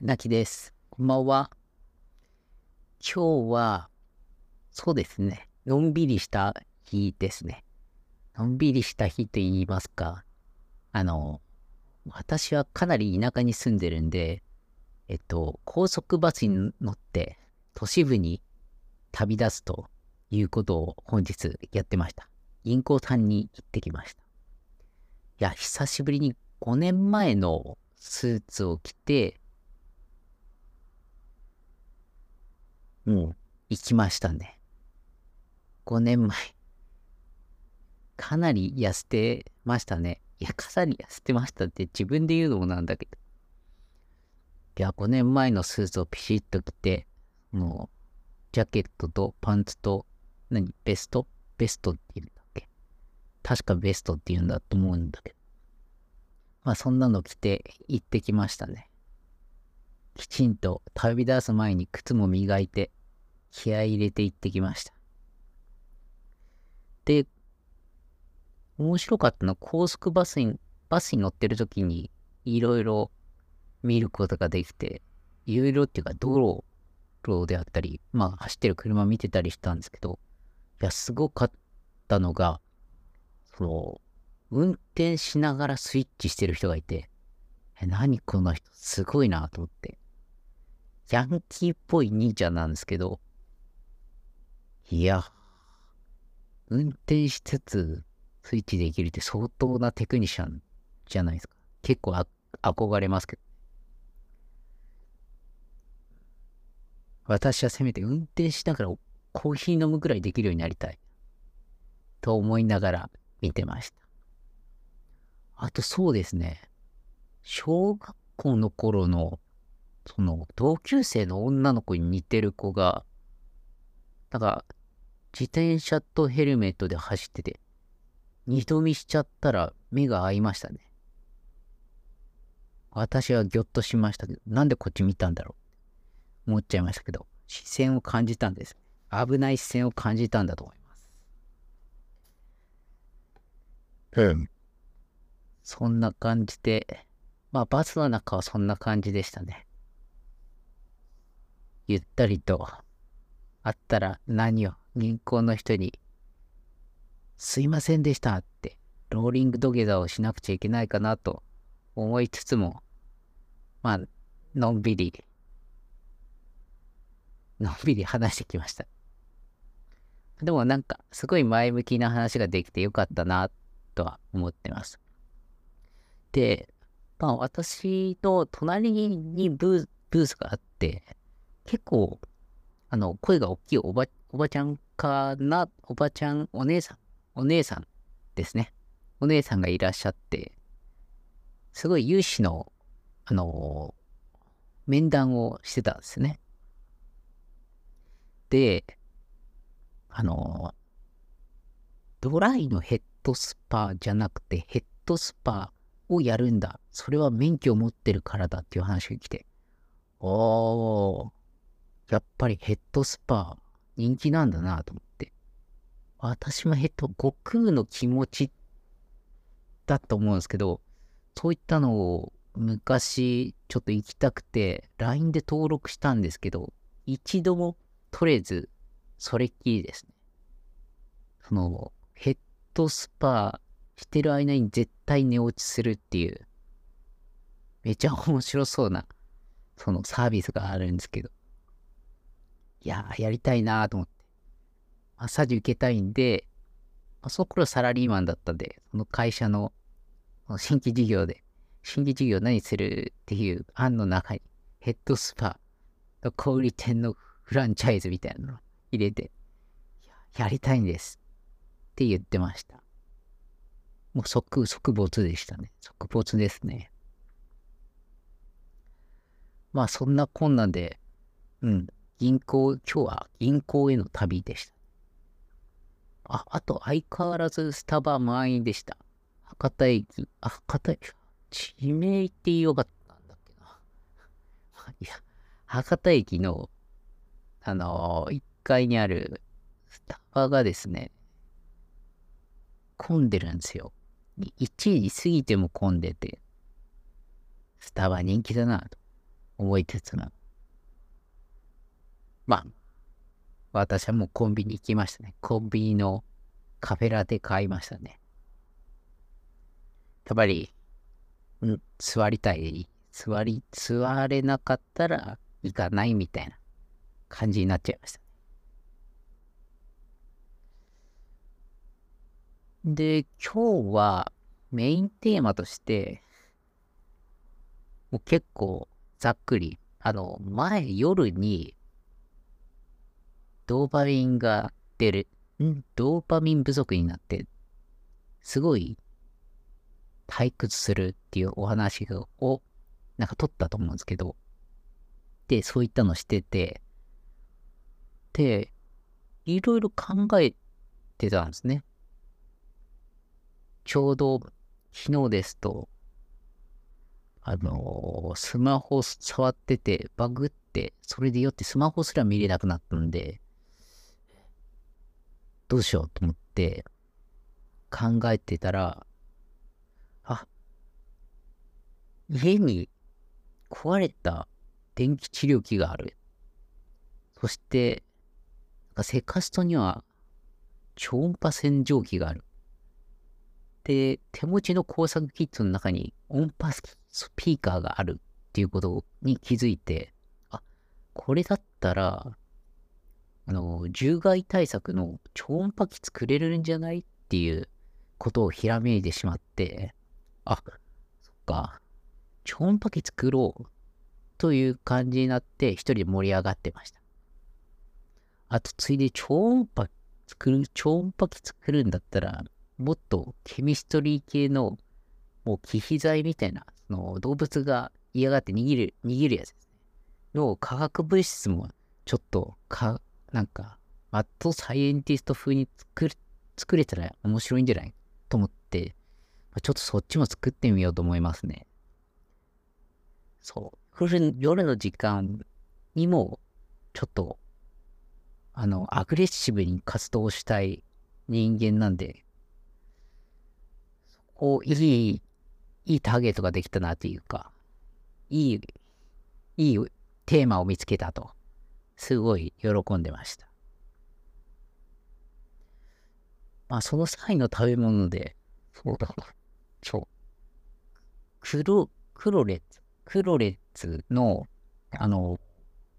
なきです。こんばんは。今日は、そうですね、のんびりした日ですね。のんびりした日と言いますか、あの、私はかなり田舎に住んでるんで、えっと、高速バスに乗って都市部に旅立つということを本日やってました。銀行さんに行ってきました。いや、久しぶりに5年前のスーツを着て、もう行きましたね。5年前。かなり痩せてましたね。いや、かなり痩せてましたって自分で言うのもなんだけど。いや、5年前のスーツをピシッと着て、もう、ジャケットとパンツと、何ベスト？ベストって言うんだっけ？確かベストって言うんだと思うんだけど。まあ、そんなの着て行ってきましたね。きちんと旅立つ前に靴も磨いて、気合入れて行ってきました。で、面白かったのは高速バスに、バスに乗ってる時にいろいろ見ることができて、いろいろっていうか道路であったり、まあ走ってる車見てたりしたんですけど、いや、すごかったのが、その、運転しながらスイッチしてる人がいて、え、何この人、すごいなと思って。ヤンキーっぽい兄ちゃんなんですけど、いや、運転しつつスイッチできるって相当なテクニシャンじゃないですか。結構あ憧れますけど。私はせめて運転しながらコーヒー飲むぐらいできるようになりたい。と思いながら見てました。あとそうですね。小学校の頃の、その同級生の女の子に似てる子が、なんか自転車とヘルメットで走ってて、二度見しちゃったら目が合いましたね。私はぎょっとしましたけど、なんでこっち見たんだろう思っちゃいましたけど、視線を感じたんです。危ない視線を感じたんだと思います。うん。そんな感じで、まあバスの中はそんな感じでしたね。ゆったりと、あったら何を銀行の人に、すいませんでしたって、ローリング土下座をしなくちゃいけないかなと思いつつも、まあ、のんびり、のんびり話してきました。でもなんか、すごい前向きな話ができてよかったな、とは思ってます。で、まあ私の隣にブーブースがあって、結構、あの、声が大きいおば、おばちゃんかな、おばちゃん、お姉さん、お姉さんですね。お姉さんがいらっしゃって、すごい有志の、あの面談をしてたんですね。で、あのドライのヘッドスパじゃなくて、ヘッドスパをやるんだ。それは免許を持ってるからだっていう話が来て、おー、やっぱりヘッドスパ人気なんだなと思って。私もヘッド、悟空の気持ちだと思うんですけど、そういったのを昔ちょっと行きたくて、LINE で登録したんですけど、一度も取れず、それっきりですね。その、ヘッドスパーしてる間に絶対寝落ちするっていう、めちゃ面白そうな、そのサービスがあるんですけど、いやー、やりたいなーと思って。マッサージ受けたいんで、まあ、その頃サラリーマンだったんで、その会社の新規事業で、新規事業何するっていう案の中に、ヘッドスパの小売店のフランチャイズみたいなのを入れて、ややりたいんですって言ってました。もう即、即没でしたね。即没ですね。まあそんなこんなで、うん、銀行、今日は銀行への旅でした。あ、あと相変わらずスタバ満員でした。博多駅、あ、博多駅、地名って言いよかったんだっけな。いや、博多駅の、あのー、1階にあるスタバがですね、混んでるんですよ。1時過ぎても混んでて、スタバ人気だなと。思いつつも。まあ、私はもうコンビニ行きましたね。コンビニのカフェラテ買いましたね。やっぱり、うん、座りたい。座り、座れなかったら行かないみたいな感じになっちゃいました。で、今日はメインテーマとして、もう結構ざっくり、あの、前夜にドーパミンが出る、ん。ドーパミン不足になって、すごい退屈するっていうお話を、なんか撮ったと思うんですけど、で、そういったのしてて、で、いろいろ考えてたんですね。ちょうど昨日ですと、あのー、スマホ触っててバグって、それでよってスマホすら見れなくなったんで、どうしようと思って考えてたら、あ、家に壊れた電気治療器がある。そして、セカストには超音波洗浄機がある。で、手持ちの工作キットの中に音波スピーカーがあるっていうことに気づいて、あ、これだったら、あの、獣害対策の超音波機作れるんじゃないっていうことをひらめいてしまって、あ、そっか、超音波機作ろうという感じになって一人で盛り上がってました。あと、ついで超音波作る、超音波機作るんだったら、もっとケミストリー系の、もう忌避剤みたいな、その動物が嫌がって握る、握るやつですね。の化学物質もちょっとかなんか、マッドサイエンティスト風に作作れたら面白いんじゃない？と思って、ちょっとそっちも作ってみようと思いますね。そう。夜の時間にも、ちょっと、あの、アグレッシブに活動したい人間なんで、そこう、いい、いいターゲットができたなというか、いい、いいテーマを見つけたと。すごい喜んでました。まあ、その際の食べ物で、そうだな。そう。黒、クロレッツ、クロレッツの、あの、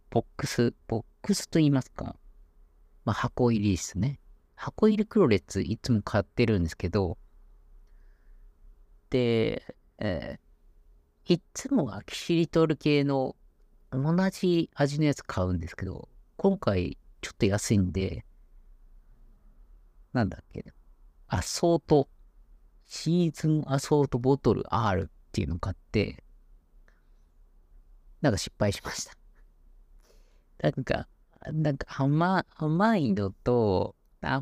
ボックス、ボックスと言いますか、まあ、箱入りですね。箱入りクロレッツいつも買ってるんですけど、で、えー、いつもはキシリトール系の同じ味のやつ買うんですけど、今回ちょっと安いんで、なんだっけ、アソート、シーズンアソートボトル R っていうのを買って、なんか失敗しました。なんか、なんか甘甘いのと、あ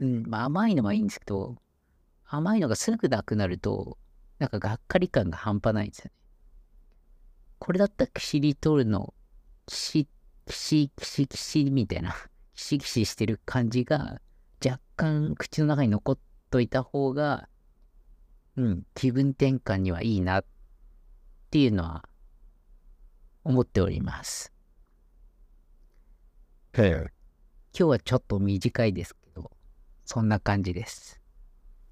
うん、まあ、甘いのはいいんですけど、甘いのがすぐなくなると、なんかがっかり感が半端ないんですよね。これだったらキシリトールのキシ、キシ、キシ、キシみたいな、キシキシしてる感じが若干口の中に残っといた方が、うん、気分転換にはいいなっていうのは思っております。今日はちょっと短いですけど、そんな感じです。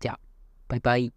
じゃあ、バイバイ。